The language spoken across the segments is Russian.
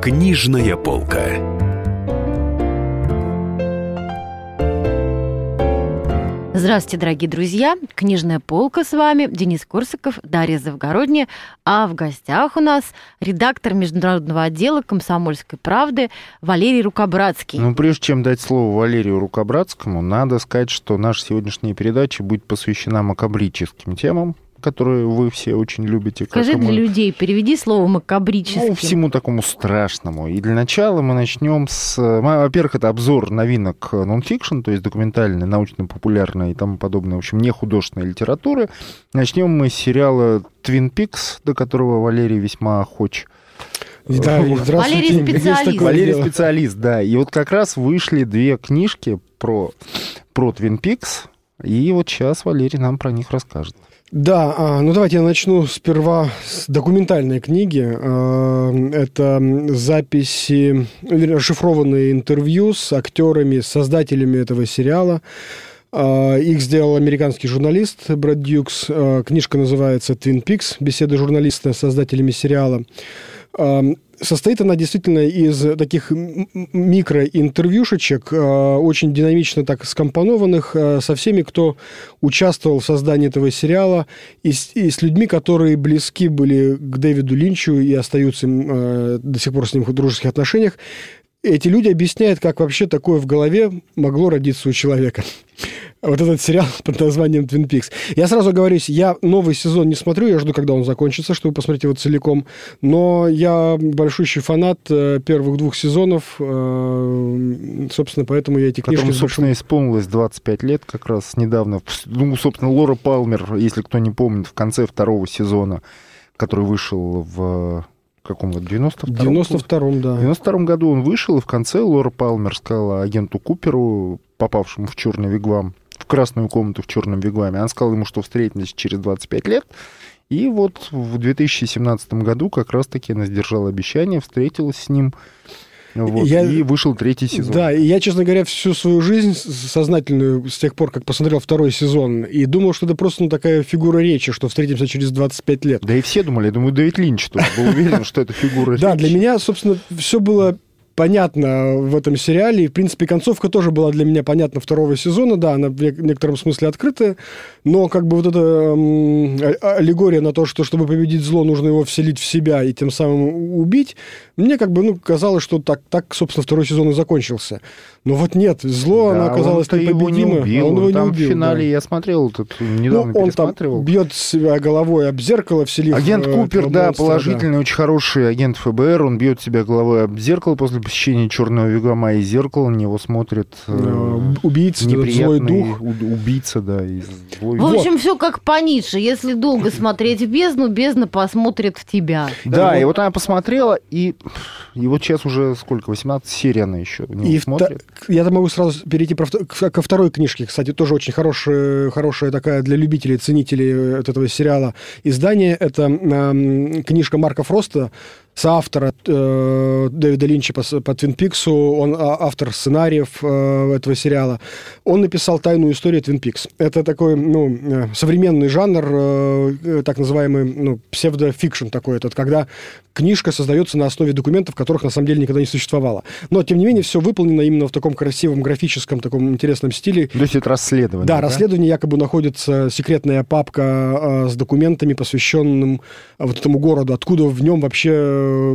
Книжная полка. Здравствуйте, дорогие друзья! Книжная полка с вами, Денис Корсаков, Дарья Завгородняя. А в гостях у нас редактор международного отдела «Комсомольской правды» Валерий Рукобратский. Ну, прежде чем дать слово Валерию Рукобратскому, надо сказать, что наша сегодняшняя передача будет посвящена макабрическим темам, которые вы все очень любите. Скажи для мы... людей, переведи слово макабрическим. Ну, всему такому страшному. И для начала мы начнем с... Во-первых, это обзор новинок нонфикшн, то есть документальной, научно-популярной и тому подобное, в общем, не художественной литературы. Начнем мы с сериала «Твин Пикс», до которого Валерий весьма охоч. Да, Валерий специалист. Валерий специалист, да. И вот как раз вышли две книжки про, про Twin Peaks, и вот сейчас Валерий нам про них расскажет. Да, а, ну давайте я начну сперва с документальной книги. А, это записи, расшифрованные интервью с актерами, создателями этого сериала. А, их сделал американский журналист Брэд Дьюкс. Книжка называется «Твин Пикс. Беседы журналиста с создателями сериала». Состоит она действительно из таких микроинтервьюшечек, э, очень динамично так скомпонованных, э, со всеми, кто участвовал в создании этого сериала, и с, и с людьми, которые близки были к Дэвиду Линчу и остаются э, до сих пор с ним в дружеских отношениях. Эти люди объясняют, как вообще такое в голове могло родиться у человека вот этот сериал под названием Twin Peaks. Я сразу говорю, я новый сезон не смотрю, я жду, когда он закончится, чтобы посмотреть его целиком. Но я большущий фанат э, первых двух сезонов, э, собственно, поэтому я эти книжки... Потом, собственно, исполнилось 25 лет как раз недавно. Ну, собственно, Лора Палмер, если кто не помнит, в конце второго сезона, который вышел в каком году? 92-м? 92-м, да. В 92 году он вышел, и в конце Лора Палмер сказала агенту Куперу, попавшему в черный вигвам, в красную комнату в черном вигваме. Она сказала ему, что встретились через 25 лет. И вот в 2017 году как раз-таки она сдержала обещание, встретилась с ним. Вот, я, и вышел третий сезон. Да, и я, честно говоря, всю свою жизнь сознательную, с тех пор, как посмотрел второй сезон, и думал, что это просто ну, такая фигура речи, что встретимся через 25 лет. Да и все думали, я думаю, Дэвид Линч тоже был уверен, что это фигура речи. Да, для меня, собственно, все было понятно в этом сериале. И, в принципе, концовка тоже была для меня понятна второго сезона. Да, она в некотором смысле открытая. Но как бы вот эта э, аллегория на то, что чтобы победить зло, нужно его вселить в себя и тем самым убить, мне как бы ну, казалось, что так, так, собственно, второй сезон и закончился. Но вот нет, зло, да, оно оказалось непобедимо. Его не убил. А он его там не убил. в финале, да. я смотрел, тут недавно ну, он там бьет себя головой об зеркало, вселив... Агент э, Купер, да, положительный, да. очень хороший агент ФБР, он бьет себя головой об зеркало после посещения черного вигвама и зеркала, на него смотрит э, убийца, злой дух. Убийца, да. И злой... В общем, вот. все как по Ницше. Если долго смотреть в бездну, бездна посмотрит в тебя. Да, и вот она посмотрела, и и вот сейчас уже сколько, 18 серий она еще не и смотрит. Та, я могу сразу перейти про, ко второй книжке, кстати, тоже очень хорошая, хорошая такая для любителей, ценителей этого сериала издание. Это э, книжка Марка Фроста соавтора э, Дэвида Линча по, по Твин Пиксу, он а, автор сценариев э, этого сериала. Он написал «Тайную историю Твин Пикс». Это такой, ну, э, современный жанр, э, э, так называемый, ну, псевдо fiction такой этот, когда книжка создается на основе документов, которых на самом деле никогда не существовало. Но, тем не менее, все выполнено именно в таком красивом, графическом, таком интересном стиле. То есть это расследование, Да, да? расследование якобы находится секретная папка э, с документами, посвященным вот этому городу, откуда в нем вообще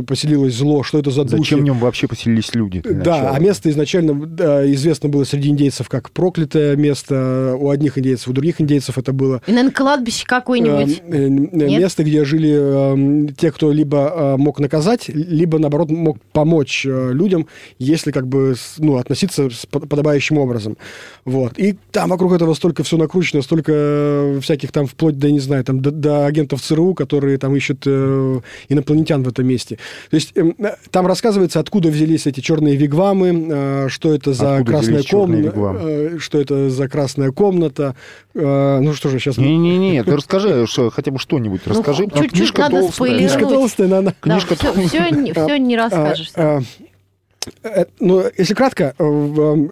поселилось зло, что это за духи. Зачем в нем вообще поселились люди? Да, а место изначально да, известно было среди индейцев как проклятое место. У одних индейцев, у других индейцев это было... И, наверное, кладбище какое-нибудь? Э, э, место, где жили э, те, кто либо мог наказать, либо, наоборот, мог помочь людям, если как бы ну, относиться с подобающим образом. Вот. И там вокруг этого столько все накручено, столько всяких там, вплоть до, не знаю, там, до, до агентов ЦРУ, которые там ищут инопланетян в этом месте месте. То есть эм, э, там рассказывается, откуда взялись эти черные вигвамы, э, что это за откуда красная комната, э, что это за красная комната. Ну что же, сейчас... Не-не-не, ты расскажи что, хотя бы что-нибудь, ну, расскажи. Ну, чуть-чуть надо толстая. Книжка толстая, надо. Книжка да, толстая. Все, все, все не расскажешь. А, а, ну, если кратко,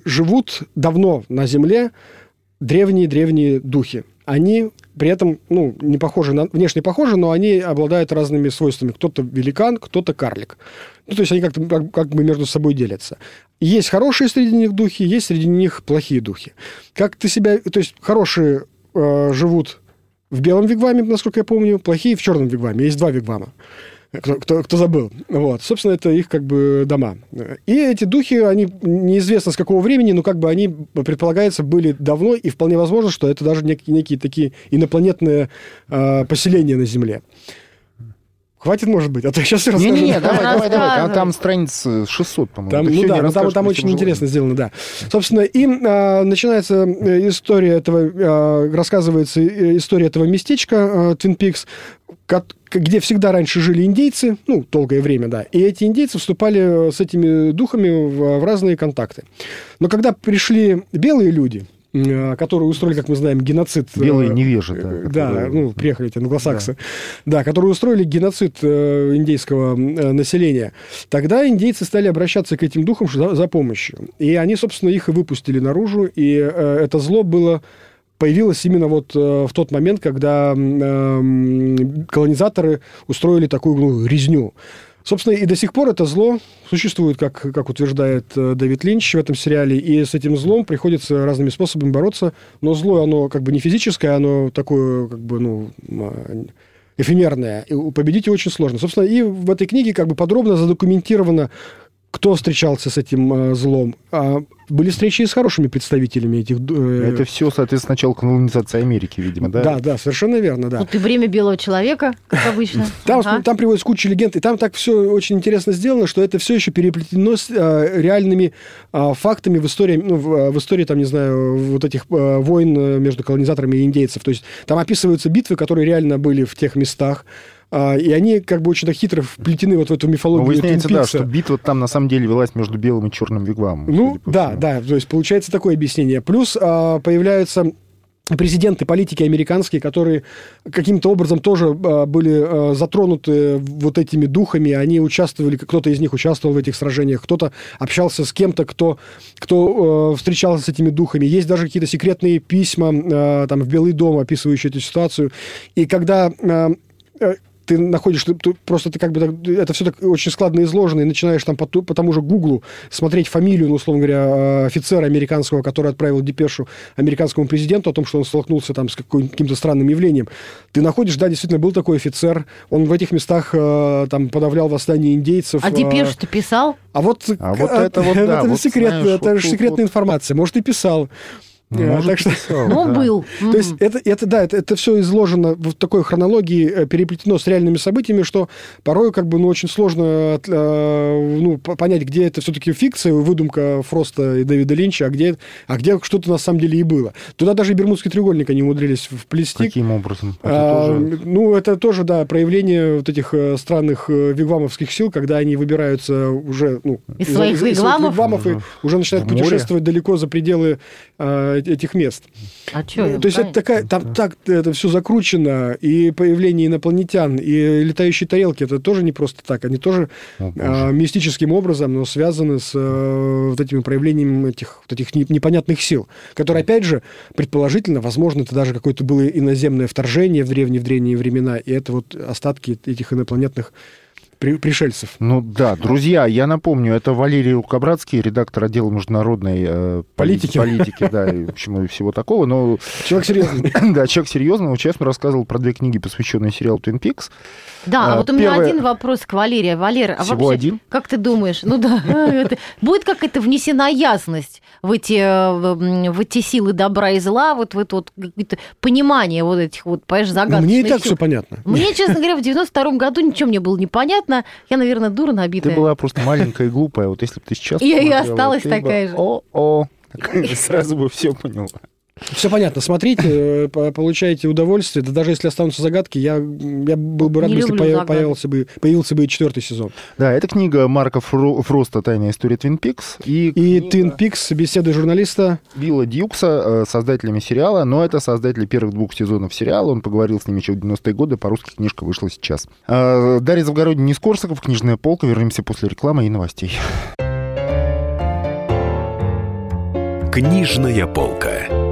живут давно на Земле древние-древние духи. Они при этом, ну, не похожи на, внешне похожи, но они обладают разными свойствами. Кто-то великан, кто-то карлик. Ну, то есть они как-то как, как бы между собой делятся. Есть хорошие среди них духи, есть среди них плохие духи. Как ты себя... То есть хорошие э, живут в белом вигваме, насколько я помню, плохие в черном вигваме. Есть два вигвама кто, кто, кто забыл. Вот. Собственно, это их как бы дома. И эти духи, они неизвестно с какого времени, но как бы они, предполагается, были давно, и вполне возможно, что это даже некие, некие такие инопланетные э, поселения на Земле. Хватит, может быть, а то я сейчас расскажу. Не-не-не, давай, давай, давай. Там, там страница 600, по-моему. Там, ну да, там, там очень интересно сделано, да. Собственно, и а, начинается э, история этого, а, рассказывается э, история этого местечка Твин Пикс, где всегда раньше жили индейцы, ну, долгое время, да, и эти индейцы вступали с этими духами в, в разные контакты. Но когда пришли белые люди, Э, которые устроили, как мы знаем, геноцид... Э, Белые невежи, да. Да, которые... ну, приехали эти англосаксы. Да. да, которые устроили геноцид э, индейского населения. Тогда индейцы стали обращаться к этим духам за, за помощью. И они, собственно, их и выпустили наружу, и это зло было появилось именно вот в тот момент, когда колонизаторы устроили такую ну, резню. Собственно, и до сих пор это зло существует, как, как утверждает э, Дэвид Линч в этом сериале, и с этим злом приходится разными способами бороться, но зло, оно как бы не физическое, оно такое, как бы, ну, эфемерное, и победить его очень сложно. Собственно, и в этой книге как бы подробно задокументировано, кто встречался с этим э, злом. А были встречи с хорошими представителями этих... Э... Это все, соответственно, начало колонизации Америки, видимо, да? Да, да, совершенно верно, да. Вот и время белого человека, как обычно. Там, ага. там приводится куча легенд, и там так все очень интересно сделано, что это все еще переплетено с а, реальными а, фактами в истории, ну, в, в истории, там, не знаю, вот этих войн между колонизаторами и индейцев. То есть там описываются битвы, которые реально были в тех местах. А, и они как бы очень так хитро вплетены вот в эту мифологию. Но выясняется, да, что битва там на самом деле велась между белым и черным вигвамом. Ну, да, да, то есть получается такое объяснение. Плюс а, появляются президенты, политики американские, которые каким-то образом тоже а, были затронуты вот этими духами, они участвовали, кто-то из них участвовал в этих сражениях, кто-то общался с кем-то, кто, кто встречался с этими духами. Есть даже какие-то секретные письма там в Белый дом, описывающие эту ситуацию. И когда ты находишь, ты, ты, просто ты как бы так, это все так очень складно изложено, и начинаешь там по, по тому же Гуглу смотреть фамилию, ну, условно говоря, э, офицера американского, который отправил депешу американскому президенту о том, что он столкнулся там с каким-то странным явлением. Ты находишь, да, действительно, был такой офицер, он в этих местах э, там подавлял восстание индейцев. А депешу ты писал? А вот, а вот это вот, да, это вот секретная, знаешь, это вот, же секретная вот, информация. Может, и писал. Может, так что... писал, ну, да. был. То есть это, это, да, это, это все изложено в такой хронологии, э, переплетено с реальными событиями, что порой как бы ну, очень сложно э, ну, понять, где это все-таки фикция, выдумка Фроста и Дэвида Линча, а где, а где что-то на самом деле и было. Туда даже и Бермудский треугольник они умудрились вплести. Каким образом? Это а, тоже... Ну, это тоже, да, проявление вот этих э, странных вигвамовских сил, когда они выбираются уже... Ну, из, из своих вигвамов? Из вигвамов и уже начинают путешествовать далеко за пределы этих мест. А что? То есть это такая, там так это все закручено, и появление инопланетян, и летающие тарелки, это тоже не просто так, они тоже О, а, мистическим образом, но связаны с а, вот этими проявлениями этих, вот этих непонятных сил, которые, опять же, предположительно, возможно, это даже какое-то было иноземное вторжение в древние, в древние времена, и это вот остатки этих инопланетных при, пришельцев. Ну да, друзья, я напомню, это Валерий Рукобратский, редактор отдела международной э, политики, политики да, и, в общем, и всего такого. Но... Человек серьезный. да, человек серьезный. Он честно рассказывал про две книги, посвященные сериалу «Twin Peaks». Да, а, вот у меня один вопрос к Валерию. Валер, а Всего вообще, один? как ты думаешь, ну да, будет какая-то внесена ясность в эти, в эти силы добра и зла, вот в это вот понимание вот этих вот, понимаешь, загадочных Мне и так все понятно. Мне, честно говоря, в 92 году ничего мне было не понятно. Я, наверное, дура набитая. Ты была просто маленькая и глупая. Вот если бы ты сейчас Я и осталась такая же. О-о, сразу бы все поняла. Все понятно. Смотрите, э, получаете удовольствие. Да даже если останутся загадки, я, я был бы рад, Не если появ, появился, бы, появился бы и четвертый сезон. Да, это книга Марка Фро, Фроста «Тайная история Твин Пикс». И, и Твин Пикс беседы журналиста Билла Дьюкса, э, создателями сериала, но это создатели первых двух сезонов сериала. Он поговорил с ними еще в 90-е годы, по-русски книжка вышла сейчас. Э, Дарья Завгородний, Нискорсаков, книжная полка. Вернемся после рекламы и новостей. Книжная полка.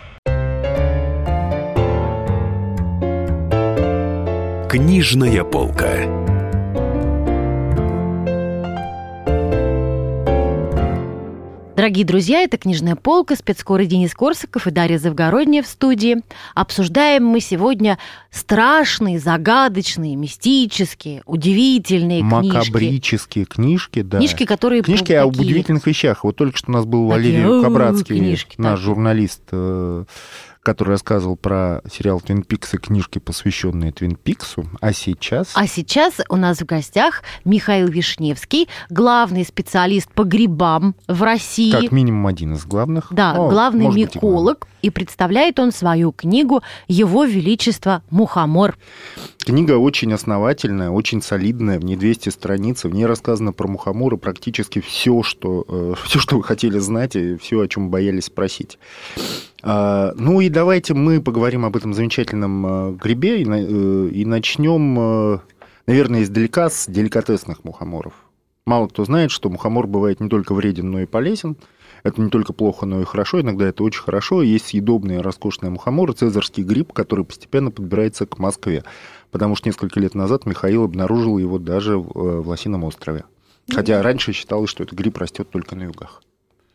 Книжная полка. Дорогие друзья, это «Книжная полка», спецкоры Денис Корсаков и Дарья Завгородняя в студии. Обсуждаем мы сегодня страшные, загадочные, мистические, удивительные книжки. Макабрические книжки, да. Книжки, которые... Книжки такие... об удивительных вещах. Вот только что у нас был Валерий Кабрацкий, книжки, наш так. журналист, э, который рассказывал про сериал «Твин Пикс» и книжки, посвященные «Твин Пиксу». А сейчас... А сейчас у нас в гостях Михаил Вишневский, главный специалист по грибам в России. Как минимум один из главных. Да, О, главный миколог. И представляет он свою книгу «Его Величество Мухомор». Книга очень основательная, очень солидная, в ней 200 страниц, в ней рассказано про мухоморы практически все, что, э, все, что вы хотели знать, и все, о чем боялись спросить. А, ну и давайте мы поговорим об этом замечательном а, грибе и, э, начнем, э, наверное, издалека с деликатесных мухоморов. Мало кто знает, что мухомор бывает не только вреден, но и полезен. Это не только плохо, но и хорошо. Иногда это очень хорошо. Есть съедобные роскошные мухоморы, цезарский гриб, который постепенно подбирается к Москве. Потому что несколько лет назад Михаил обнаружил его даже в э, Лосином острове. Хотя раньше считалось, что этот гриб растет только на югах.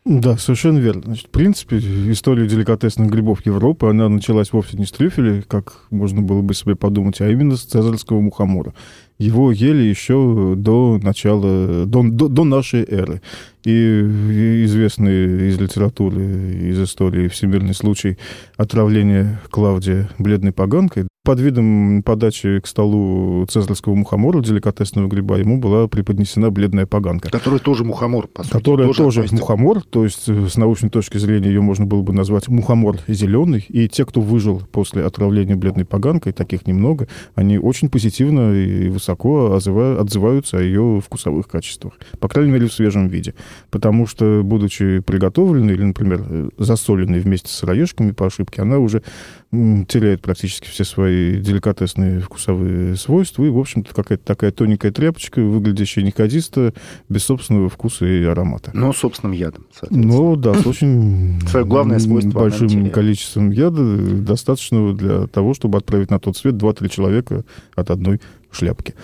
Да, совершенно верно. Значит, в принципе, история деликатесных грибов Европы, она началась вовсе не с трюфеля, как можно было бы себе подумать, а именно с цезарского мухомора. Его ели еще до начала, до, до, до нашей эры. И известный из литературы, из истории всемирный случай отравления Клавдия бледной поганкой, под видом подачи к столу цезарского мухомора, деликатесного гриба, ему была преподнесена бледная поганка. Которая тоже мухомор, по сути. Которая тоже, тоже мухомор, то есть э, с научной точки зрения ее можно было бы назвать мухомор зеленый. И те, кто выжил после отравления бледной поганкой, таких немного, они очень позитивно и высоко отзываются о ее вкусовых качествах. По крайней мере, в свежем виде. Потому что, будучи приготовленной или, например, э, засоленной вместе с сыроежками по ошибке, она уже теряет практически все свои деликатесные вкусовые свойства. И, в общем-то, какая-то такая тоненькая тряпочка, выглядящая неходисто, без собственного вкуса и аромата. Но собственным ядом, Ну, да, с очень Свое главное свойство большим количеством яда, достаточного для того, чтобы отправить на тот свет 2-3 человека от одной шляпки.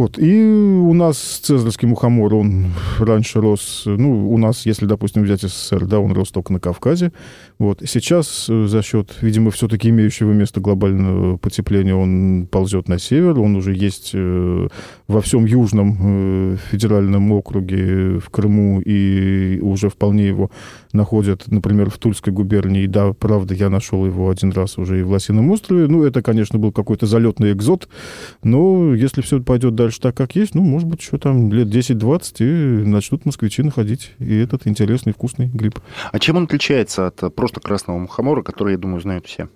Вот. И у нас цезарский мухомор, он раньше рос, ну, у нас, если, допустим, взять СССР, да, он рос только на Кавказе. Вот. Сейчас э, за счет, видимо, все-таки имеющего место глобального потепления он ползет на север, он уже есть э, во всем южном э, федеральном округе в Крыму, и уже вполне его находят, например, в Тульской губернии. Да, правда, я нашел его один раз уже и в Лосином острове. Ну, это, конечно, был какой-то залетный экзот, но если все пойдет дальше так, как есть, ну, может быть, еще там лет 10-20 и начнут москвичи находить и этот интересный вкусный гриб. А чем он отличается от просто красного мухомора, который, я думаю, знают все?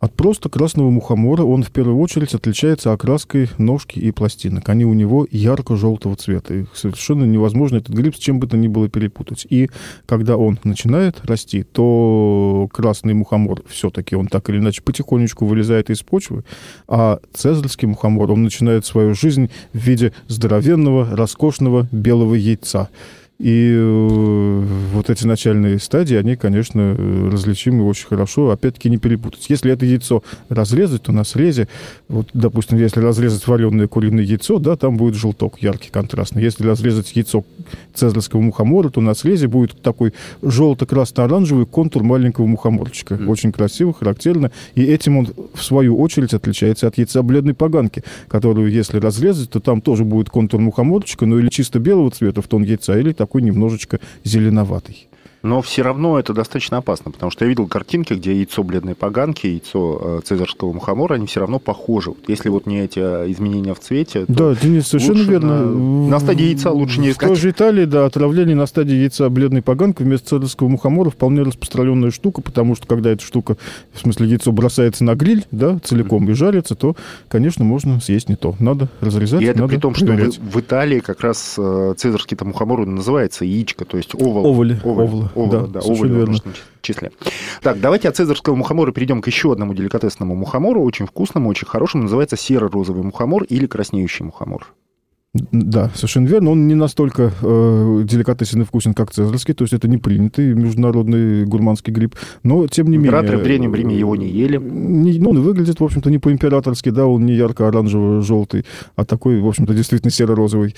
От просто красного мухомора он в первую очередь отличается окраской ножки и пластинок. Они у него ярко-желтого цвета. И совершенно невозможно этот гриб с чем бы то ни было перепутать. И когда он начинает расти, то красный мухомор все-таки он так или иначе потихонечку вылезает из почвы, а цезарский мухомор, он начинает свою жизнь в виде здоровенного, роскошного белого яйца. И э, вот эти начальные стадии, они, конечно, различимы очень хорошо. Опять-таки не перепутать. Если это яйцо разрезать, то на срезе, вот, допустим, если разрезать вареное куриное яйцо, да, там будет желток яркий, контрастный. Если разрезать яйцо цезарского мухомора, то на срезе будет такой желто-красно-оранжевый контур маленького мухоморчика. Mm. Очень красиво, характерно. И этим он, в свою очередь, отличается от яйца бледной поганки, которую, если разрезать, то там тоже будет контур мухоморчика, но или чисто белого цвета в тон яйца, или так такой немножечко зеленоватый. Но все равно это достаточно опасно, потому что я видел картинки, где яйцо бледной поганки, яйцо э, цезарского мухомора, они все равно похожи. Вот если вот не эти э, изменения в цвете, то Да, Денис, совершенно верно. На, на стадии яйца лучше не В той искать. же Италии, да, отравление на стадии яйца бледной поганкой вместо цезарского мухомора вполне распространенная штука, потому что когда эта штука, в смысле яйцо бросается на гриль, да, целиком и жарится, то, конечно, можно съесть не то. Надо разрезать, И это надо при том, что в, проверять. в Италии как раз э, цезарский-то мухомор называется яичко, то есть овал. Овали, Овал, овал, да, да, в верно. числе. Так, давайте от цезарского мухомора перейдем к еще одному деликатесному мухомору, очень вкусному, очень хорошему. Называется серо-розовый мухомор или краснеющий мухомор. Да, совершенно верно. Он не настолько э, деликатесен и вкусен, как цезарский, то есть это не принятый международный гурманский гриб, но тем не Императоры менее... в Древнем Риме его не ели. Не- ну, он выглядит, в общем-то, не по-императорски, да, он не ярко-оранжево-желтый, а такой, в общем-то, действительно серо-розовый.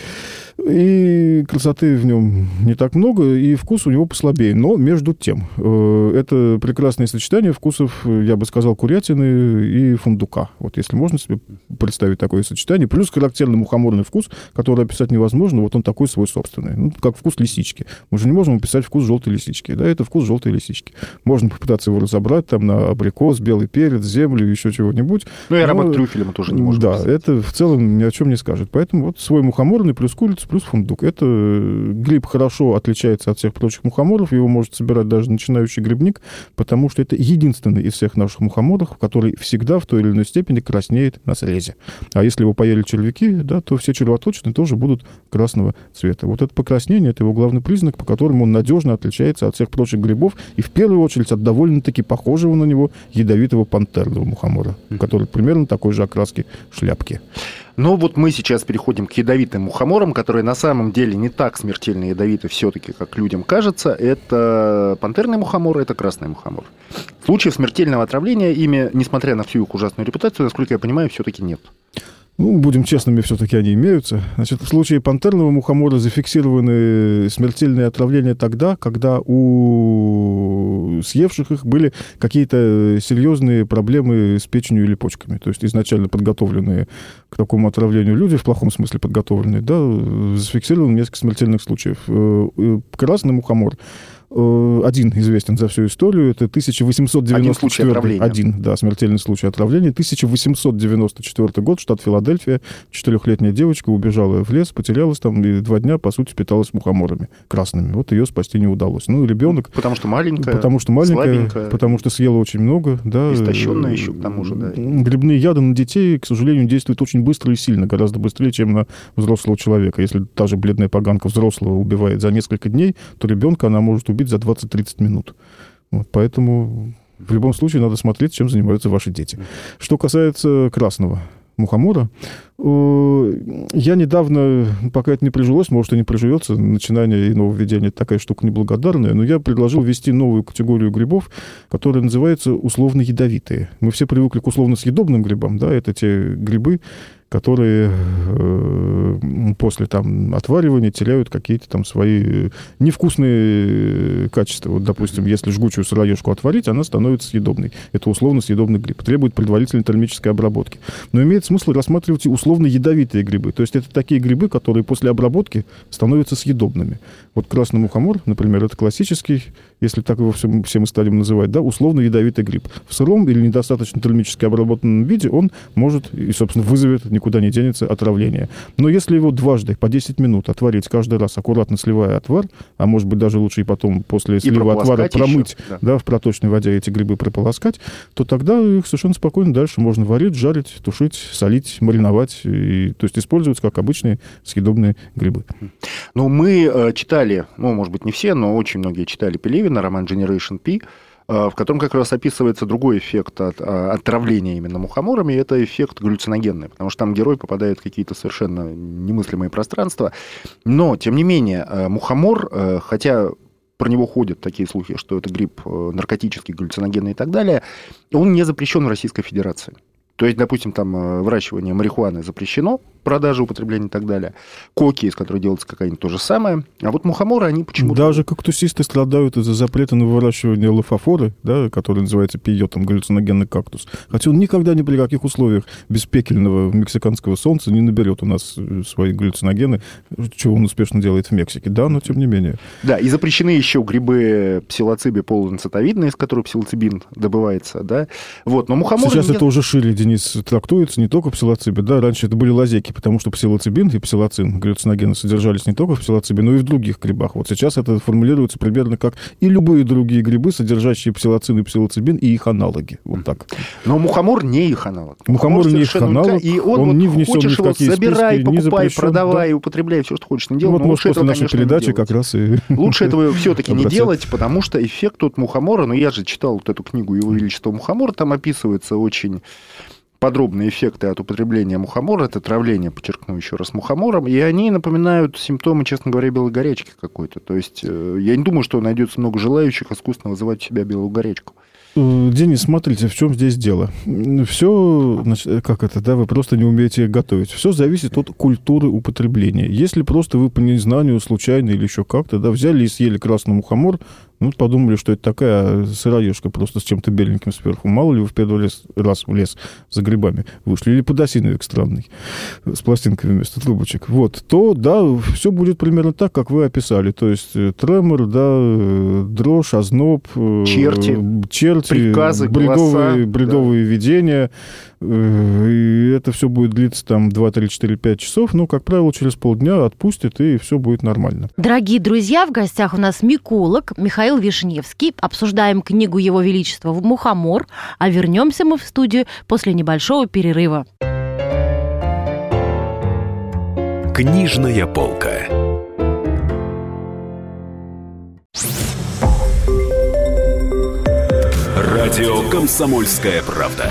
И красоты в нем не так много, и вкус у него послабее. Но между тем, э, это прекрасное сочетание вкусов, э, я бы сказал, курятины и фундука. Вот если можно себе представить такое сочетание. Плюс характерный мухоморный вкус, который описать невозможно, вот он такой свой собственный. Ну, как вкус лисички. Мы же не можем описать вкус желтой лисички. Да, это вкус желтой лисички. Можно попытаться его разобрать там на абрикос, белый перец, землю, еще чего-нибудь. Ну и аромат трюфеля мы тоже не можем Да, писать. это в целом ни о чем не скажет. Поэтому вот свой мухоморный плюс курица плюс фундук. Это э, гриб хорошо отличается от всех прочих мухоморов. Его может собирать даже начинающий грибник, потому что это единственный из всех наших мухоморов, который всегда в той или иной степени краснеет на срезе. А если его поели червяки, да, то все червоточины тоже будут красного цвета. Вот это покраснение, это его главный признак, по которому он надежно отличается от всех прочих грибов, и в первую очередь от довольно-таки похожего на него ядовитого пантерного мухомора, который примерно такой же окраски шляпки. Но вот мы сейчас переходим к ядовитым мухоморам, которые на самом деле не так смертельно ядовиты все-таки, как людям кажется. Это пантерный мухомор, это красный мухомор. Случаев смертельного отравления ими, несмотря на всю их ужасную репутацию, насколько я понимаю, все-таки нет. Ну, будем честными, все-таки они имеются. Значит, в случае пантерного мухомора зафиксированы смертельные отравления тогда, когда у съевших их были какие-то серьезные проблемы с печенью или почками. То есть изначально подготовленные к такому отравлению люди, в плохом смысле подготовленные, да, зафиксировано несколько смертельных случаев. Э, э, Красный мухомор э, один известен за всю историю. Это 1894 Один случай отравления. Один, да, смертельный случай отравления. 1894 год, штат Филадельфия. Четырехлетняя девочка убежала в лес, потерялась там и два дня, по сути, питалась мухоморами красными. Вот ее спасти не удалось. Ну, ребенок, Потому что маленькая, потому что маленькая, слабенькая, потому что съела очень много, да. истощенная еще к тому же, да. Грибные яды на детей, к сожалению, действуют очень быстро и сильно, гораздо быстрее, чем на взрослого человека. Если та же бледная поганка взрослого убивает за несколько дней, то ребенка она может убить за 20-30 минут. Вот, поэтому в любом случае надо смотреть, чем занимаются ваши дети. Что касается красного мухомора, э, я недавно, пока это не прижилось, может, и не приживется, начинание и нововведение такая штука неблагодарная, но я предложил ввести новую категорию грибов, которая называется условно-ядовитые. Мы все привыкли к условно-съедобным грибам, да, это те грибы, которые э, после там отваривания теряют какие-то там свои невкусные качества. Вот, допустим, если жгучую сыроежку отварить, она становится съедобной. Это условно съедобный гриб. Требует предварительной термической обработки. Но имеет смысл рассматривать и условно ядовитые грибы. То есть это такие грибы, которые после обработки становятся съедобными. Вот красный мухомор, например, это классический, если так его все, все мы станем называть, да, условно ядовитый гриб. В сыром или недостаточно термически обработанном виде он может и, собственно, вызовет, никуда не денется, отравление. Но если его дважды по 10 минут отварить каждый раз, аккуратно сливая отвар, а может быть даже лучше и потом после слива отвара прополоскать еще, промыть, да. да, в проточной воде эти грибы прополоскать, то тогда их совершенно спокойно дальше можно варить, жарить, тушить, солить, мариновать, и, то есть использовать как обычные съедобные грибы. Ну, мы э, читали, ну, может быть, не все, но очень многие читали Пелевина, роман Generation P, э, в котором как раз описывается другой эффект от, а, отравления именно мухоморами, это эффект галлюциногенный, потому что там герой попадает в какие-то совершенно немыслимые пространства. Но, тем не менее, э, мухомор, э, хотя про него ходят такие слухи, что это гриб э, наркотический, галлюциногенный и так далее, он не запрещен в Российской Федерации. То есть, допустим, там э, выращивание марихуаны запрещено, продажа, употребление и так далее. Коки, из которых делается кокаин, то же самое. А вот мухоморы, они почему-то... Даже кактусисты страдают из-за запрета на выращивание лофофоры, да, который называется пиотом, галлюциногенный кактус. Хотя он никогда ни при каких условиях без пекельного мексиканского солнца не наберет у нас э, свои галлюциногены, чего он успешно делает в Мексике. Да, но тем не менее. Да, и запрещены еще грибы псилоциби полуинцитовидные, из которых псилоцибин добывается, да. Вот, но мухоморы... Сейчас это уже шире, Денис, трактуется, не только псилоциби, да, раньше это были лазейки, потому что псилоцибин и псилоцин, галлюциногены, содержались не только в псилоцибе, но и в других грибах. Вот сейчас это формулируется примерно как и любые другие грибы, содержащие псилоцин и псилоцибин, и их аналоги. Вот так. Но мухомор не их аналог. Мухомор, не их аналог, и он, он вот не внесен хочешь ни в его какие забирай, списки, не покупай, запрещен, продавай, да. употребляй, все, что хочешь, не Ну, делай. вот, но лучше после этого, нашей конечно, не передачи как раз и... Лучше этого все-таки не делать, потому что эффект от мухомора, ну я же читал вот эту книгу «Его Величество мухомор», там описываются очень подробные эффекты от употребления мухомора, это травление, подчеркну еще раз, мухомором, и они напоминают симптомы, честно говоря, белой горячки какой-то. То есть э, я не думаю, что найдется много желающих искусственно вызывать у себя белую горячку. Э, Денис, смотрите, в чем здесь дело. Все, как это, да, вы просто не умеете готовить. Все зависит от культуры употребления. Если просто вы по незнанию, случайно или еще как-то, да, взяли и съели красный мухомор, ну, подумали, что это такая сыроежка просто с чем-то беленьким сверху. Мало ли вы в первый лес, раз в лес за грибами вышли. Или подосиновик странный с пластинками вместо трубочек. Вот. То, да, все будет примерно так, как вы описали. То есть э, тремор, да, э, дрожь, озноб. э, Черти. Черти. Приказы, бредовые, голоса, бредовые видения. Э, И это все будет длиться там 2, 3, 4, 5 часов. Ну, как правило, через полдня отпустит, и все будет нормально. Дорогие друзья, в гостях у нас миколог Михаил Вишневский. Обсуждаем книгу Его Величества «Мухомор», а вернемся мы в студию после небольшого перерыва. Книжная полка. Радио «Комсомольская правда».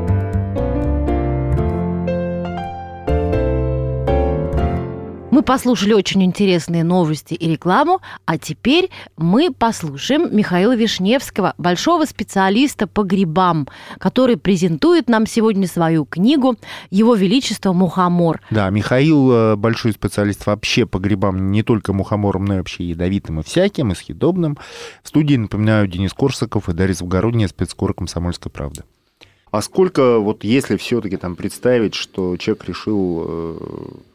Мы послушали очень интересные новости и рекламу, а теперь мы послушаем Михаила Вишневского, большого специалиста по грибам, который презентует нам сегодня свою книгу «Его Величество Мухомор». Да, Михаил э, большой специалист вообще по грибам, не только мухоморам, но и вообще ядовитым и всяким, и съедобным. В студии, напоминаю, Денис Корсаков и Дарья Завгородняя, спецкор «Комсомольской правды». А сколько, вот если все-таки там представить, что человек решил...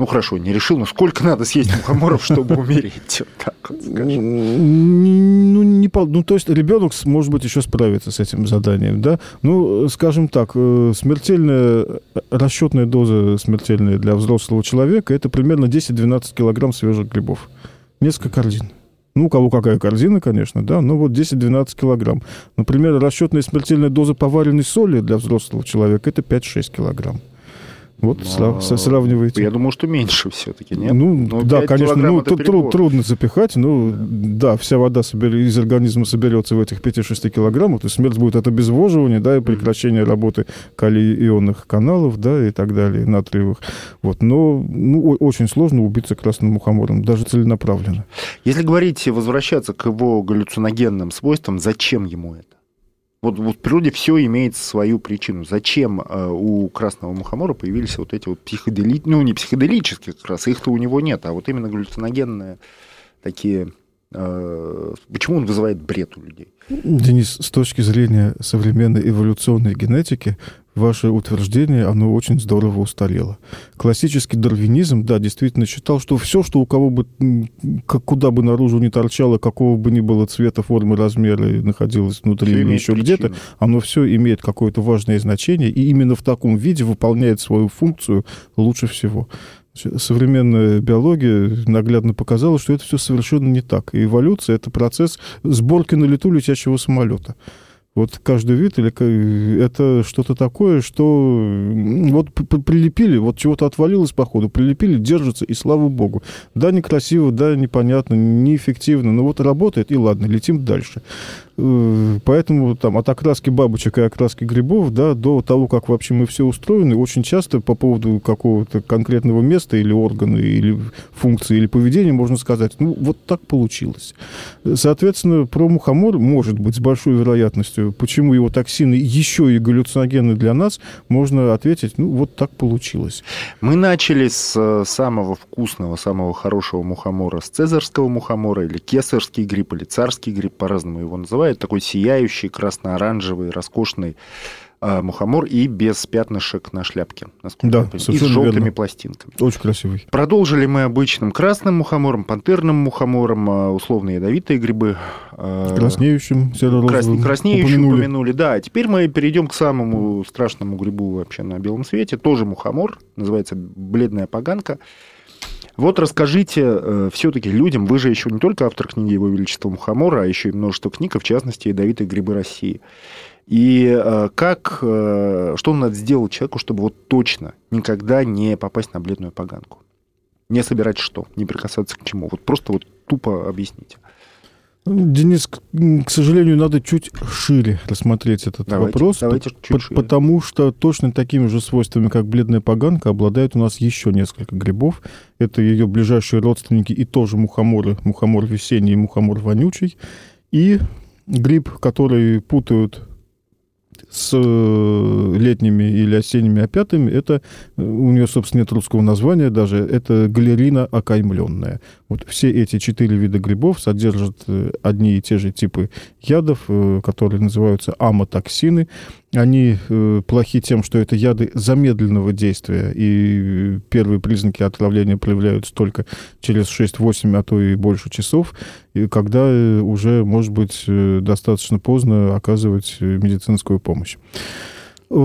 Ну хорошо, не решил, но сколько надо съесть мухоморов, чтобы умереть? Так. Ну, не, ну, то есть ребенок, может быть, еще справится с этим заданием, да? Ну, скажем так, э, смертельная, расчетная доза смертельная для взрослого человека это примерно 10-12 килограмм свежих грибов. Несколько корзин. Ну, у кого какая корзина, конечно, да, но вот 10-12 килограмм. Например, расчетная смертельная доза поваренной соли для взрослого человека это 5-6 килограмм. Вот со- сравниваете. Я думаю, что меньше все-таки, нет? Ну, Ну, да, конечно, ну, тру- трудно запихать, ну, да, вся вода собер- из организма соберется в этих 5-6 килограммах, то есть смерть будет от обезвоживания, да, и прекращения работы калий-ионных каналов, да, и так далее, натриевых. Вот, но ну, очень сложно убиться красным мухомором, даже целенаправленно. Если говорить, возвращаться к его галлюциногенным свойствам, зачем ему это? Вот, вот в природе все имеет свою причину. Зачем э, у красного мухомора появились вот эти вот психодели... Ну, не психоделические как раз, их-то у него нет, а вот именно галлюциногенные такие... э, почему он вызывает бред у людей? Денис, с точки зрения современной эволюционной генетики, ваше утверждение, оно очень здорово устарело. Классический дарвинизм, да, действительно считал, что все, что у кого бы, как- куда бы наружу не торчало, какого бы ни было цвета, формы, размера находилось внутри или еще где-то, оно все имеет какое-то важное значение, и именно в таком виде выполняет свою функцию лучше всего. Современная биология наглядно показала, что это все совершенно не так. И эволюция — это процесс сборки на лету летящего самолета. Вот каждый вид или это что-то такое, что вот прилепили, вот чего-то отвалилось по ходу, прилепили, держится, и слава богу. Да, некрасиво, да, непонятно, неэффективно, но вот работает, и ладно, летим дальше. Э, Поэтому там от окраски бабочек и окраски грибов, да, до того, как вообще мы все устроены, очень часто по поводу какого-то конкретного места или органа, или функции, или поведения можно сказать, ну, вот так получилось. Соответственно, про мухомор может быть с большой вероятностью, почему его токсины еще и галлюциногены для нас, можно ответить, ну, вот так получилось. Мы начали с э, самого вкусного, самого хорошего мухомора, с цезарского мухомора, или кесарский гриб, или царский гриб, по-разному его называют. Такой сияющий, красно-оранжевый, роскошный э, мухомор и без пятнышек на шляпке. насколько Да, И с желтыми верно. пластинками. Очень красивый. Продолжили мы обычным красным мухомором, пантерным мухомором, э, условно ядовитые грибы. э, Краснеющим. Крас- краснеющий упомянули. упомянули. Да, а теперь мы перейдем к самому страшному грибу вообще на белом свете. Тоже мухомор, называется бледная поганка. Вот расскажите все-таки людям, вы же еще не только автор книги Его Величества Мухомора, а еще и множество книг, в частности, «Ядовитые грибы России». И э, как, э, что надо сделать человеку, чтобы вот точно никогда не попасть на бледную поганку? Не собирать что? Не прикасаться к чему? Вот просто вот тупо объясните. Денис, к сожалению, надо чуть шире рассмотреть этот Давайте, вопрос, давайте по- чуть шире. потому что точно такими же свойствами, как бледная поганка, обладает у нас еще несколько грибов. Это ее ближайшие родственники и тоже мухоморы, мухомор весенний и мухомор вонючий. И гриб, который путают с э, летними или осенними опятами, это э, у нее, собственно, нет русского названия даже, это галерина окаймленная. Вот все эти четыре вида грибов содержат э, одни и те же типы ядов, которые называются амотоксины. Они э, плохи тем, что это яды замедленного действия, и э, первые признаки отравления проявляются только через 6-8, а то и больше часов, и когда э, уже, может быть, э, достаточно поздно оказывать медицинскую помощь. Э,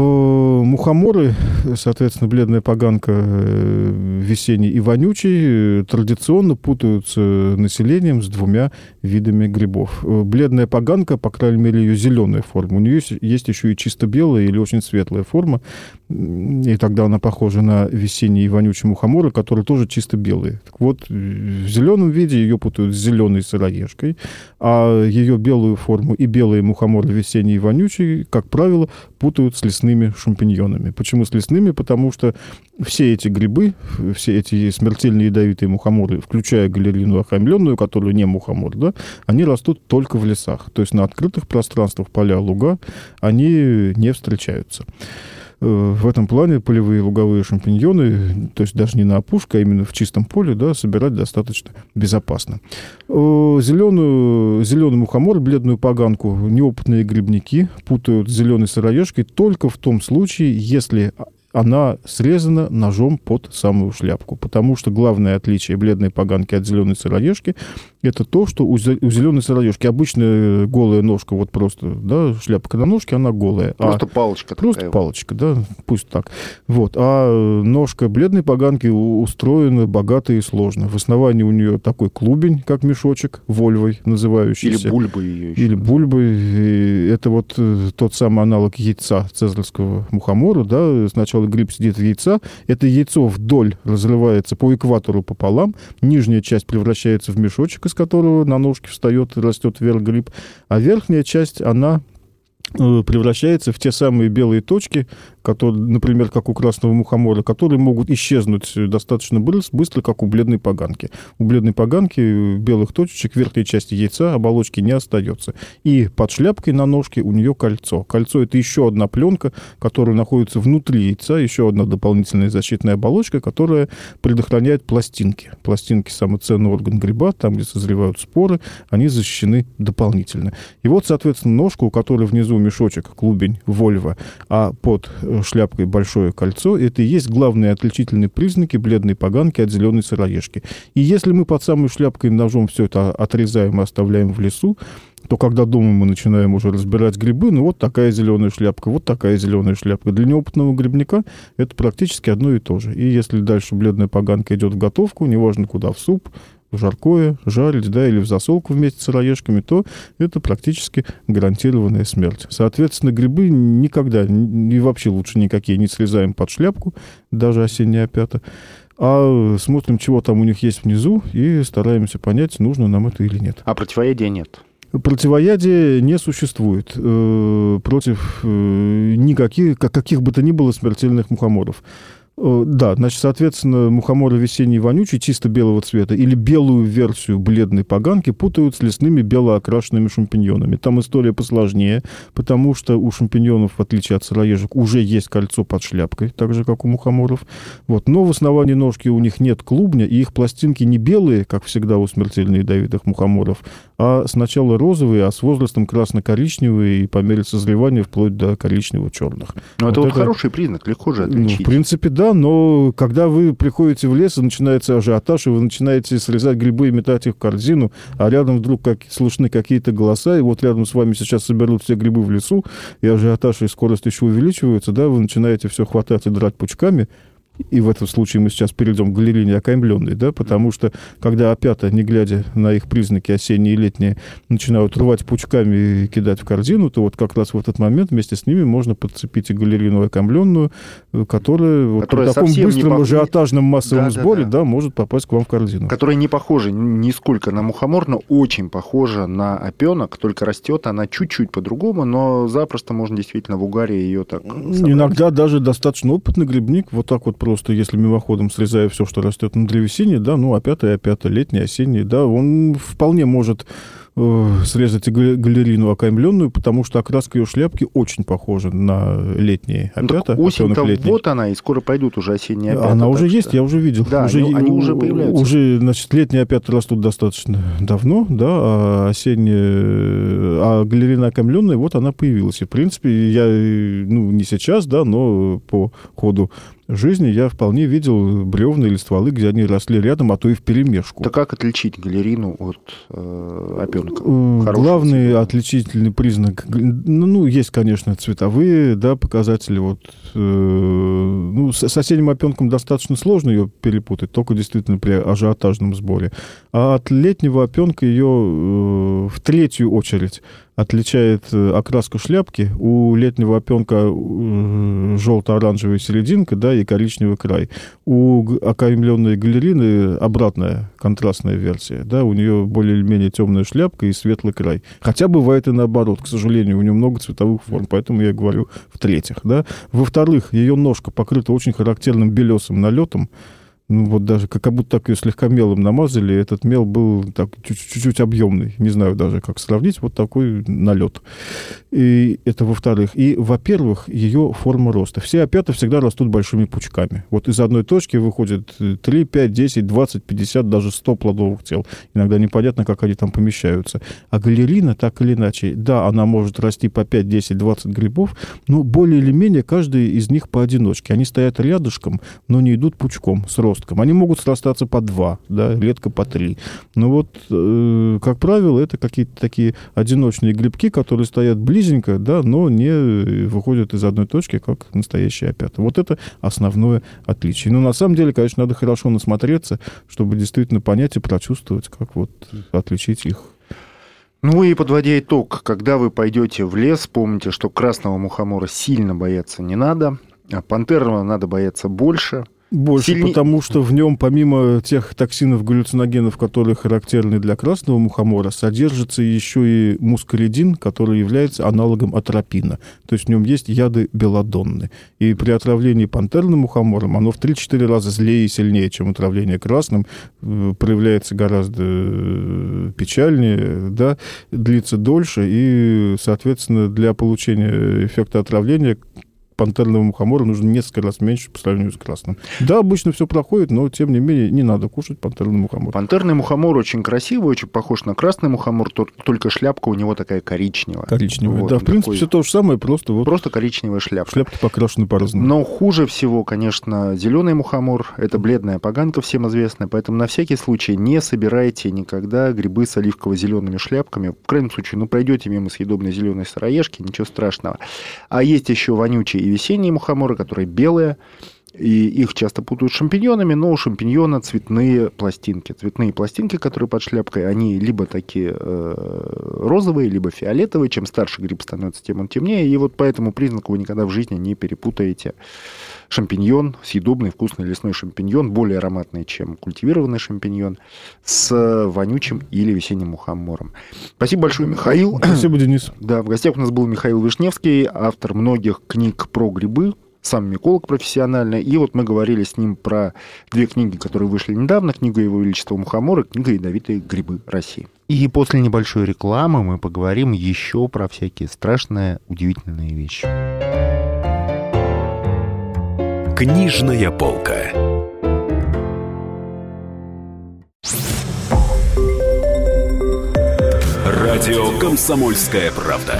Мухоморы, соответственно, бледная поганка э, весенний и вонючий, э, традиционно путаются населением с двумя видами грибов. Бледная поганка, по крайней мере, ее зеленая форма. У нее есть- еще и чисто белая или очень светлая форма, и тогда она похожа на весенний и вонючий мухоморы, которые тоже чисто белые. Так вот, в зеленом виде ее путают с зеленой сыроежкой, а ее белую форму и белые мухоморы весенний и вонючий, как правило, путают с лесными шампиньонами. Почему с лесными? Потому что все эти грибы, все эти смертельно ядовитые мухоморы, включая галерину охаймленную, которую не мухомор, да, они растут только в лесах. То есть на открытых пространствах, поля, луга, они не встречаются. Э, В этом плане полевые луговые шампиньоны, то есть даже не на опушке, а именно в чистом поле, да, собирать достаточно безопасно. Зеленую, зеленый мухомор, бледную поганку, неопытные грибники путают с зеленой сыроежкой только в том случае, если она срезана ножом под самую шляпку. Потому что главное отличие бледной поганки от зеленой сыроежки это то, что у, зе- у зеленой сыроежки обычная голая ножка, вот просто, да, шляпка на ножке, она голая. А Просто палочка Просто такая. палочка, да, пусть так. Вот. А э, ножка бледной поганки устроена богато и сложно. В основании у нее такой клубень, как мешочек, вольвой называющийся. Или бульбы ее еще. Или бульбы. И Это вот э, тот самый аналог яйца цезарского мухомора. Да? Сначала гриб сидит в яйца. Это яйцо вдоль разрывается по экватору пополам. Нижняя часть превращается в мешочек, из которого на ножке встает и растет вверх гриб. А верхняя часть, она э, превращается в те самые белые точки, которые, например, как у красного мухомора, которые могут исчезнуть достаточно быс- быстро, как у бледной поганки. У бледной поганки э, белых точечек в верхней части яйца оболочки не остается. И под шляпкой на ножке у нее кольцо. Кольцо это еще одна пленка, которая находится внутри яйца, еще одна дополнительная защитная оболочка, которая предохраняет пластинки. Пластинки самый ценный орган гриба, там, где созревают споры, они защищены дополнительно. И вот, соответственно, ножка, у которой внизу мешочек, клубень, вольва, а под э, шляпкой большое кольцо, это и есть главные отличительные признаки бледной поганки от зеленой сыроежки. И если мы под самой шляпкой ножом все это отрезаем и оставляем в лесу, то когда дома мы начинаем уже разбирать грибы, ну вот такая зеленая шляпка, вот такая зеленая шляпка. Для неопытного грибника это практически одно и то же. И если дальше бледная поганка идет в готовку, неважно куда, в суп, жаркое, жарить, да, или в засолку вместе с сыроежками, то это практически гарантированная смерть. Соответственно, грибы никогда и вообще лучше никакие не срезаем под шляпку, даже осенняя опята, а смотрим, чего там у них есть внизу, и стараемся понять, нужно нам это или нет. А противоядия нет? Противоядия не существует э, против э, никаких, каких бы то ни было смертельных мухоморов. Э, да, значит, соответственно, мухоморы весенний вонючий, чисто белого цвета, или белую версию бледной поганки путают с лесными белоокрашенными шампиньонами. Там история посложнее, потому что у шампиньонов, в отличие от сыроежек, уже есть кольцо под шляпкой, так же, как у мухоморов. Вот. Но в основании ножки у них нет клубня, и их пластинки не белые, как всегда у смертельно ядовитых мухоморов, а сначала розовые, а с возрастом красно-коричневые, и по мере созревания вплоть до коричнево-черных. Ну, это вот, это хороший признак, легко же отличить. Ну, в принципе, да, но когда вы приходите в лес, и начинается ажиотаж, и вы начинаете срезать грибы и метать их в корзину, а рядом вдруг как, слышны какие-то голоса, и вот рядом с вами сейчас соберут все грибы в лесу, и ажиотаж и скорость еще увеличиваются, да, вы начинаете все хватать и драть пучками, и в этом случае мы сейчас перейдем к галерине окаймленной, да, потому что когда опята, не глядя на их признаки осенние и летние, начинают рвать пучками и кидать в корзину, то вот как раз в этот момент вместе с ними можно подцепить и галерину окаймленную, которая, которая вот при таком быстром по... ажиотажном массовом да, сборе, да, да. да, может попасть к вам в корзину. Которая не похожа нисколько на мухомор, но очень похожа на опенок, только растет она чуть-чуть по-другому, но запросто можно действительно в угаре ее так собрать. Иногда даже достаточно опытный грибник вот так вот просто если мимоходом срезая все, что растет на древесине, да, ну, опята и опята, летний, осенний, да, он вполне может Э, срезать галерину окаймленную, потому что окраска ее шляпки очень похожа на летние опята. Ну, осень-то вот она, и скоро пойдут уже осенние опята. Она уже есть, что... я уже видел. Да, уже, они, они уже появляются. Уже, значит, летние опята растут достаточно давно, да, а осенние, а галерина окаймленная, вот она появилась. И, в принципе, я, ну, не сейчас, да, но по ходу жизни я вполне видел бревна или стволы, где они росли рядом, а то и в перемешку. Да как отличить галерину от э, опенка? Главный цвета? отличительный признак, ну, ну, есть, конечно, цветовые, да, показатели. Вот, э, ну, с соседним опенком достаточно сложно ее перепутать, только действительно при ажиотажном сборе. А от летнего опенка ее э, в третью очередь отличает э, окраску шляпки. У летнего опенка э, желто-оранжевая серединка, да, и коричневый край. У окаймленной галерины обратная контрастная версия, да, у нее более или менее темная шляпка и светлый край. Хотя бывает и наоборот, к сожалению, у нее много цветовых форм, поэтому я говорю в-третьих, да. Во-вторых, ее ножка покрыта очень характерным белесым налетом, ну вот даже как будто так ее слегка мелом намазали, этот мел был так чуть-чуть объемный, не знаю даже как сравнить, вот такой налет. И это во-вторых. И, во-первых, ее форма роста. Все опята всегда растут большими пучками. Вот из одной точки выходит 3, 5, 10, 20, 50, даже 100 плодовых тел. Иногда непонятно, как они там помещаются. А галерина, так или иначе, да, она может расти по 5, 10, 20 грибов, но более или менее каждый из них поодиночке. Они стоят рядышком, но не идут пучком с ростом отростком. Они могут срастаться по два, да, редко по три. Но вот, э, как правило, это какие-то такие одиночные грибки, которые стоят близенько, да, но не выходят из одной точки, как настоящие опята. Вот это основное отличие. Но на самом деле, конечно, надо хорошо насмотреться, чтобы действительно понять и прочувствовать, как вот отличить их ну и подводя итог, когда вы пойдете в лес, помните, что красного мухомора сильно бояться не надо, а пантерного надо бояться больше. Больше, Сильней... потому что в нем, помимо тех токсинов, галлюциногенов, которые характерны для красного мухомора, содержится еще и мускалидин, который является аналогом атропина. То есть в нем есть яды белодонны. И при отравлении пантерным мухомором оно в 3-4 раза злее и сильнее, чем отравление красным, э, проявляется гораздо э, печальнее, да, длится дольше, и, соответственно, для получения эффекта отравления пантерного мухомора нужно несколько раз меньше по сравнению с красным. Да, обычно все проходит, но тем не менее не надо кушать пантерный мухомор. Пантерный мухомор очень красивый, очень похож на красный мухомор, только шляпка у него такая коричневая. Коричневая, вот, да, в принципе, такой... все то же самое, просто вот... Просто коричневая шляпка. Шляпки покрашены по-разному. Но хуже всего, конечно, зеленый мухомор. Это бледная поганка, всем известная, поэтому на всякий случай не собирайте никогда грибы с оливково-зелеными шляпками. В крайнем случае, ну, пройдете мимо съедобной зеленой сыроежки, ничего страшного. А есть еще вонючий и весенние мухоморы, которые белые, и их часто путают с шампиньонами, но у шампиньона цветные пластинки. Цветные пластинки, которые под шляпкой, они либо такие э, розовые, либо фиолетовые. Чем старше гриб становится, тем он темнее. И вот по этому признаку вы никогда в жизни не перепутаете шампиньон, съедобный вкусный лесной шампиньон, более ароматный, чем культивированный шампиньон, с вонючим или весенним мухомором. Спасибо большое, Михаил. Спасибо, Денис. Да, в гостях у нас был Михаил Вишневский, автор многих книг про грибы, сам миколог профессиональный. И вот мы говорили с ним про две книги, которые вышли недавно. Книга Его Величества Мухомора и книга «Ядовитые грибы России». И после небольшой рекламы мы поговорим еще про всякие страшные, удивительные вещи. Книжная полка. Радио «Комсомольская правда».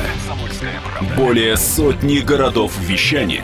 Более сотни городов вещания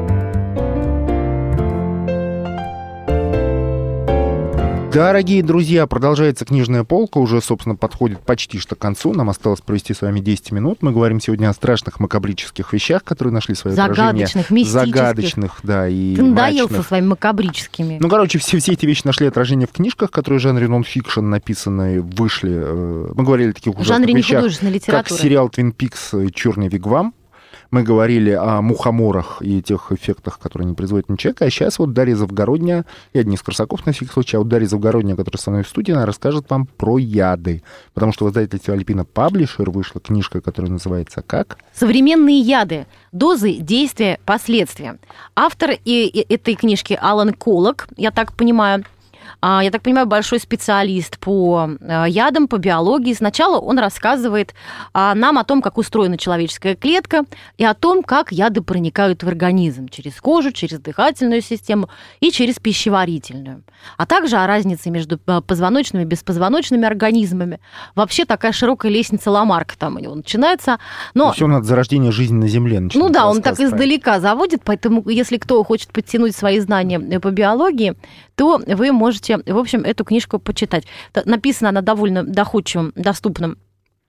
Дорогие друзья, продолжается книжная полка, уже, собственно, подходит почти что к концу. Нам осталось провести с вами 10 минут. Мы говорим сегодня о страшных макабрических вещах, которые нашли свое Загадочных, отражение. мистических. Загадочных, да, и Ты надоел со своими макабрическими. Ну, короче, все, все эти вещи нашли отражение в книжках, которые в жанре нон-фикшн написаны, вышли. э, Мы говорили о таких В ужасных жанре вещах, как сериал «Твин Пикс. Черный вигвам». Мы говорили о мухоморах и тех эффектах, которые они производят на человека. А сейчас вот Дарья Завгородня, я Денис Красаков на всякий случай, а вот Дарья Завгородня, которая со мной в студии, она расскажет вам про яды. Потому что в издательстве Альпина Паблишер вышла книжка, которая называется «Как?» Современные яды. Дозы, действия, последствия. Автор и, и этой книжки Алан Колок, я так понимаю, я так понимаю, большой специалист по а, ядам, по биологии. Сначала он рассказывает а, нам о том, как устроена человеческая клетка, и о том, как яды проникают в организм через кожу, через дыхательную систему и через пищеварительную. А также о разнице между а, позвоночными и беспозвоночными организмами. Вообще такая широкая лестница Ламарка там у него начинается. Но Все над зарождение жизни на Земле ну начинает да, он так издалека заводит, поэтому если кто хочет подтянуть свои знания э, по биологии, то вы можете, в общем, эту книжку почитать. Написана она довольно доходчивым, доступным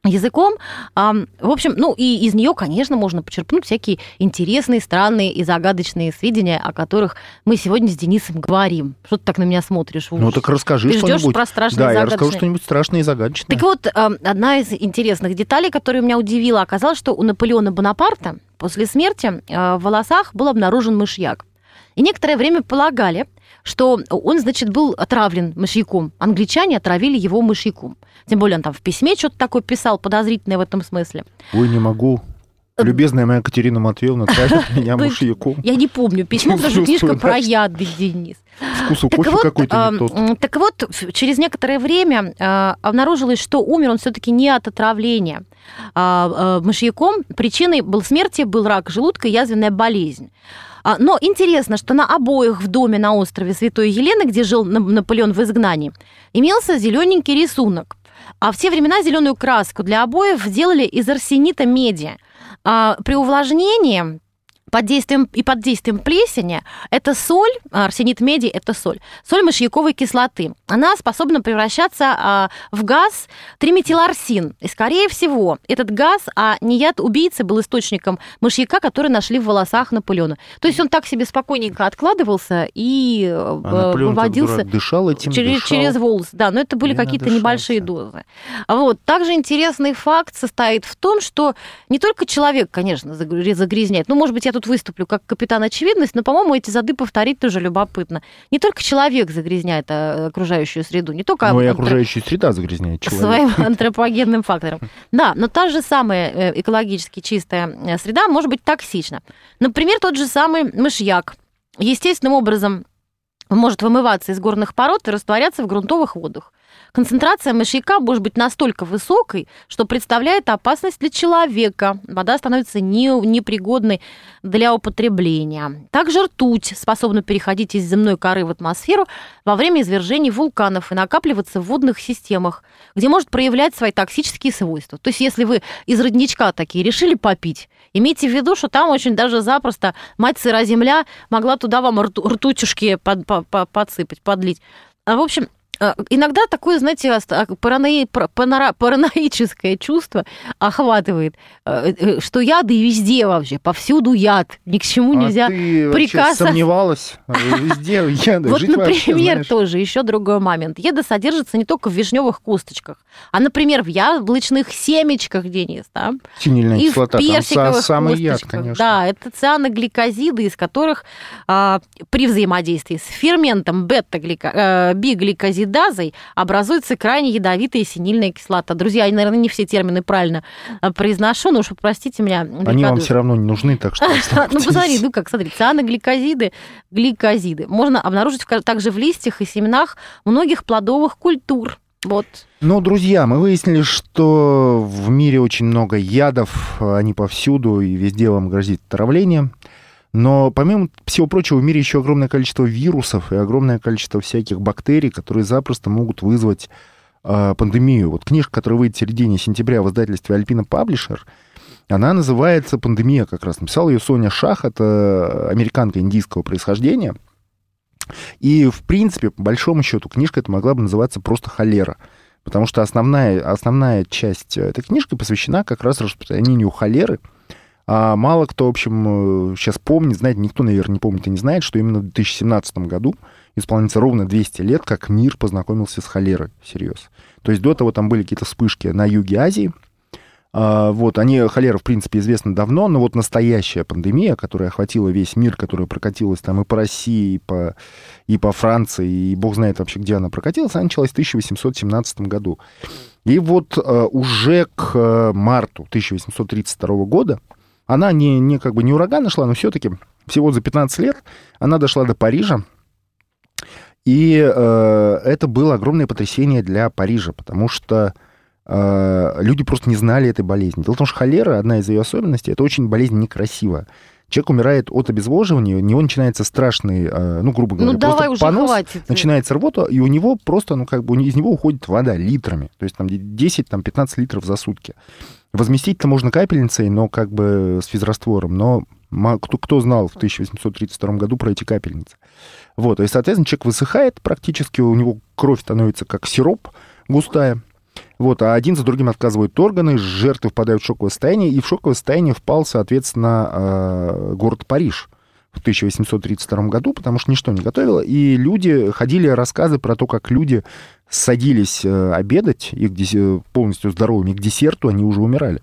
языком. А, В общем, ну и из нее, конечно, можно почерпнуть всякие интересные, странные и загадочные сведения, о которых мы сегодня с Денисом говорим. Что ты так на меня смотришь? Ну так расскажи Ты что-нибудь. про страшные да, я расскажу что-нибудь страшное и загадочное. Так вот, э, одна из интересных деталей, которая меня удивила, оказалось, что у Наполеона Бонапарта после смерти э, в волосах был обнаружен мышьяк. И некоторое время полагали, что он, значит, был отравлен мышьяком. Англичане отравили его мышьяком. Тем более он там в письме что-то такое писал, подозрительное в этом смысле. Ой, не могу. Любезная моя Катерина Матвеевна травит меня мышьяком. Я не помню письмо, потому что книжка про яды, Денис. Вкус у кофе какой-то не тот. так вот, через некоторое время а, обнаружилось, что умер он все-таки не от отравления а, а, мышьяком. Причиной был смерти был рак желудка и язвенная болезнь. А, Но интересно, что на обоих в доме на острове Святой Елены, где жил Нап- Наполеон в изгнании, имелся зелененький рисунок. А в те времена зеленую краску для обоев делали из арсенита меди. А При увлажнении под действием и под действием плесени это соль, а, арсенит меди это соль, соль мышьяковой кислоты. Она способна превращаться а, в газ триметиларсин. И, скорее всего, этот газ, а не яд убийцы, был источником мышьяка, который нашли в волосах Наполеона. То есть он так себе спокойненько откладывался и э, А как выводился дышал этим, через, дышал. через волос, да, но это были какие-то небольшие дозы. Вот. Также интересный факт состоит в том, что не только человек, конечно, загр- загрязняет, ну, может быть, я тут выступлю как капитан очевидность, но, по-моему, эти зады повторить тоже любопытно. Не только человек загрязняет а, окружающую среду, не только Ну и окружающая среда загрязняет человека. своим антропогенным фактором. Да, но та же самая э, экологически чистая э, среда может быть токсична. Например, тот же самый мышьяк естественным образом может вымываться из горных пород и растворяться в грунтовых водах. Концентрация мышьяка может быть настолько высокой, что представляет опасность для человека. Вода становится не, непригодной для употребления. Также ртуть способна переходить из земной коры в атмосферу во время извержений вулканов и накапливаться в водных системах, где может проявлять свои токсические свойства. То есть если вы из родничка такие решили попить, имейте в виду, что там очень даже запросто мать сыра земля могла туда вам рту, ртутюшки под, под, подсыпать, подлить. А, в общем, иногда такое, знаете, а, паранои, параноическое чувство охватывает, э, э, что яды везде вообще, повсюду яд, ни к чему а нельзя ты прикасаться. сомневалась? Везде яды. Вот, например, тоже еще другой момент. Яда содержится не только в вишневых косточках, а, например, в яблочных семечках, Денис, да? Синильная и кислота, в персиковых самый яд, конечно. Да, это цианогликозиды, из которых а, при взаимодействии с ферментом бета-бигликозид ацетидазой образуется крайне ядовитая синильная кислота. Друзья, я, наверное, не все термины правильно э, произношу, но уж простите меня. Они вам все равно не нужны, так что Ну, посмотри, ну как, смотри, цианогликозиды, гликозиды. Можно обнаружить также в листьях и семенах многих плодовых культур. Вот. Ну, друзья, мы выяснили, что в мире очень много ядов, они повсюду, и везде вам грозит отравление. Но помимо всего прочего, в мире еще огромное количество вирусов и огромное количество всяких бактерий, которые запросто могут вызвать э, пандемию. Вот книжка, которая выйдет в середине сентября в издательстве Альпина Паблишер, она называется «Пандемия» как раз. Написала ее Соня Шах, это американка индийского происхождения. И, в принципе, по большому счету, книжка эта могла бы называться просто «Холера». Потому что основная, основная часть этой книжки посвящена как раз распространению холеры – а мало кто, в общем, сейчас э, помнит, знает, никто, наверное, не помнит и не знает, что именно в 2017 году исполнится ровно 200 лет, как мир познакомился с холерой всерьез. То есть до того там были какие-то вспышки на юге Азии, а, вот, они, холера, в принципе, известна давно, но вот настоящая пандемия, которая охватила весь мир, которая прокатилась там и по России, и по, и по Франции, и бог знает вообще, где она прокатилась, она началась в 1817 году. И вот uh, уже к uh, марту 1832 года она не, не как бы не ураган нашла, но все-таки всего за 15 лет она дошла до Парижа. И э, это было огромное потрясение для Парижа, потому что э, люди просто не знали этой болезни. Дело в том, что холера, одна из ее особенностей, это очень болезнь некрасивая. Человек умирает от обезвоживания, у него начинается страшный, э, ну, грубо говоря, ну, давай уже понос, хватит. начинается рвота, и у него просто, ну, как бы, из него уходит вода литрами. То есть там 10-15 литров за сутки. Возместить-то можно капельницей, но как бы с физраствором, но кто, кто знал в 1832 году про эти капельницы. Вот, и, соответственно, человек высыхает практически, у него кровь становится как сироп густая, вот, а один за другим отказывают органы, жертвы впадают в шоковое состояние, и в шоковое состояние впал, соответственно, э, город Париж в 1832 году, потому что ничто не готовило, и люди, ходили рассказы про то, как люди садились э, обедать, их полностью здоровыми, и к десерту они уже умирали.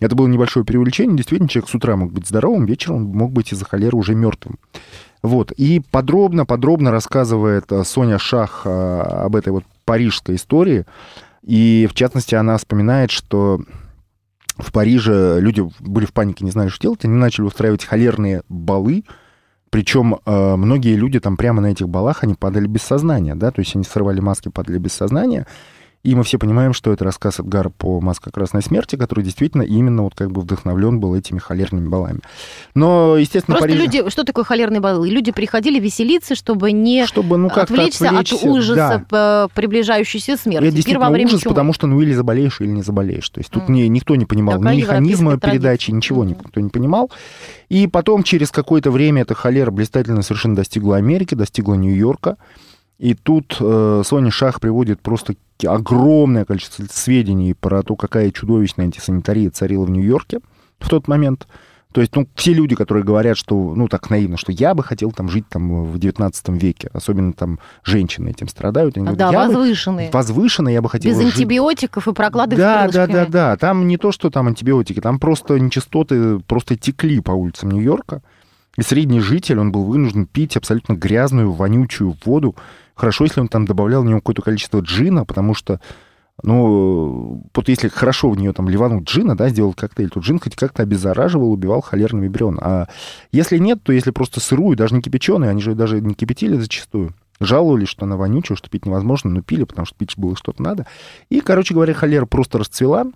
Это было небольшое преувеличение. Действительно, человек с утра мог быть здоровым, вечером мог быть из-за холеры уже мертвым. Вот. И подробно-подробно рассказывает э, Соня Шах э, об этой вот парижской истории. И, в частности, она вспоминает, что в Париже люди были в панике, не знали, что делать. Они начали устраивать холерные балы, причем э, многие люди там прямо на этих балах, они падали без сознания, да, то есть они срывали маски, падали без сознания. И мы все понимаем, что это рассказ Эдгара по «Маска красной смерти», который действительно именно вот как бы вдохновлен был этими холерными балами. Но, естественно, Просто Париж... люди... Что такое холерные балы? Люди приходили веселиться, чтобы не чтобы, ну, как отвлечься, отвлечься от ужаса да. приближающейся смерти. Это действительно во время ужас, чего? потому что ну или заболеешь, или не заболеешь. То есть тут mm. не, никто не понимал Такая ни механизма передачи, ничего mm. никто не понимал. И потом через какое-то время эта холера блистательно совершенно достигла Америки, достигла Нью-Йорка. И тут э, Соня Шах приводит просто огромное количество сведений про то, какая чудовищная антисанитария царила в Нью-Йорке в тот момент. То есть, ну, все люди, которые говорят, что, ну, так наивно, что я бы хотел там жить там в 19 веке, особенно там женщины этим страдают. Они да, говорят, возвышенные. Бы, возвышенные, я бы хотел Без жить. антибиотиков и прокладок да, Да, да, да, там не то, что там антибиотики, там просто нечистоты просто текли по улицам Нью-Йорка. И средний житель, он был вынужден пить абсолютно грязную, вонючую воду, Хорошо, если он там добавлял в него какое-то количество джина, потому что, ну, вот если хорошо в нее там ливануть джина, да, сделал коктейль, то джин хоть как-то обеззараживал, убивал холерный вибрион. А если нет, то если просто сырую, даже не кипяченую, они же даже не кипятили зачастую, жаловались, что она вонючая, что пить невозможно, но пили, потому что пить было что-то надо. И, короче говоря, холера просто расцвела.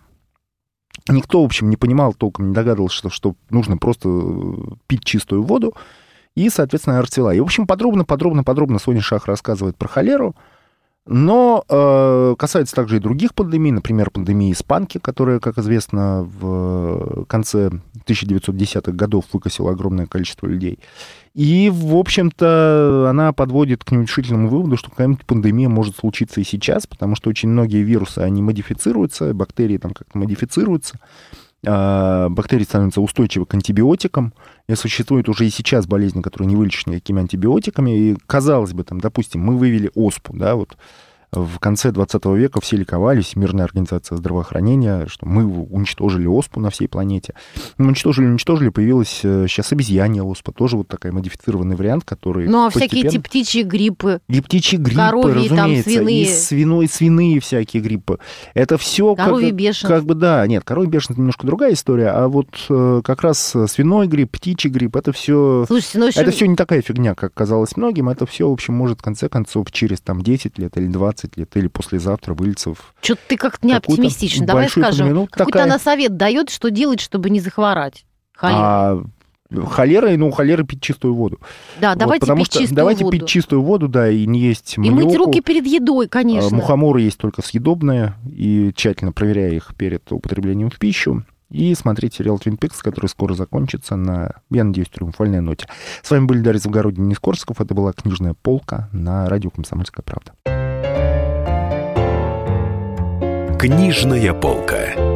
Никто, в общем, не понимал толком, не догадывался, что, что нужно просто пить чистую воду. И, соответственно, она расцвела. И, в общем, подробно, подробно, подробно Соня Шах рассказывает про холеру. Но э, касается также и других пандемий, например, пандемии испанки, которая, как известно, в конце 1910-х годов выкосила огромное количество людей. И, в общем-то, она подводит к неутешительному выводу, что какая-нибудь пандемия может случиться и сейчас, потому что очень многие вирусы, они модифицируются, бактерии там как-то модифицируются, бактерии становятся устойчивы к антибиотикам, и существует уже и сейчас болезни, которые не вылечишь никакими антибиотиками. И, казалось бы, там, допустим, мы вывели оспу, да, вот в конце 20 века все ликовали, Всемирная организация здравоохранения, что мы уничтожили оспу на всей планете. Мы уничтожили, уничтожили, появилась сейчас э, обезьянья оспа, тоже вот такой модифицированный вариант, который Ну, а всякие эти птичьи гриппы? И птичьи гриппы, коровьи, разумеется, там, свиные. и свиной, свиные всякие гриппы. Это все Коровье как, бешенство. как бы, да, нет, коровье бешенство немножко другая история, а вот э, как раз свиной грипп, птичий грипп, это все... Слушайте, ну, это все не такая фигня, как казалось многим, это все, в общем, может, в конце концов, через там 10 лет или 20 20 лет или послезавтра выльется в... Что-то ты как-то не оптимистичен. Давай скажем, какой-то такая... она совет дает, что делать, чтобы не захворать. Холера. А, холера, ну, холера пить чистую воду. Да, вот, давайте потому пить что, чистую давайте воду. пить чистую воду, да, и не есть маньоку. И мыть руки перед едой, конечно. Мухоморы есть только съедобные, и тщательно проверяя их перед употреблением в пищу. И смотреть сериал Twin Peaks, который скоро закончится на, я надеюсь, триумфальной ноте. С вами были Дарья Завгородний, Денис Корсаков. Это была «Книжная полка» на радио «Комсомольская правда». Книжная полка.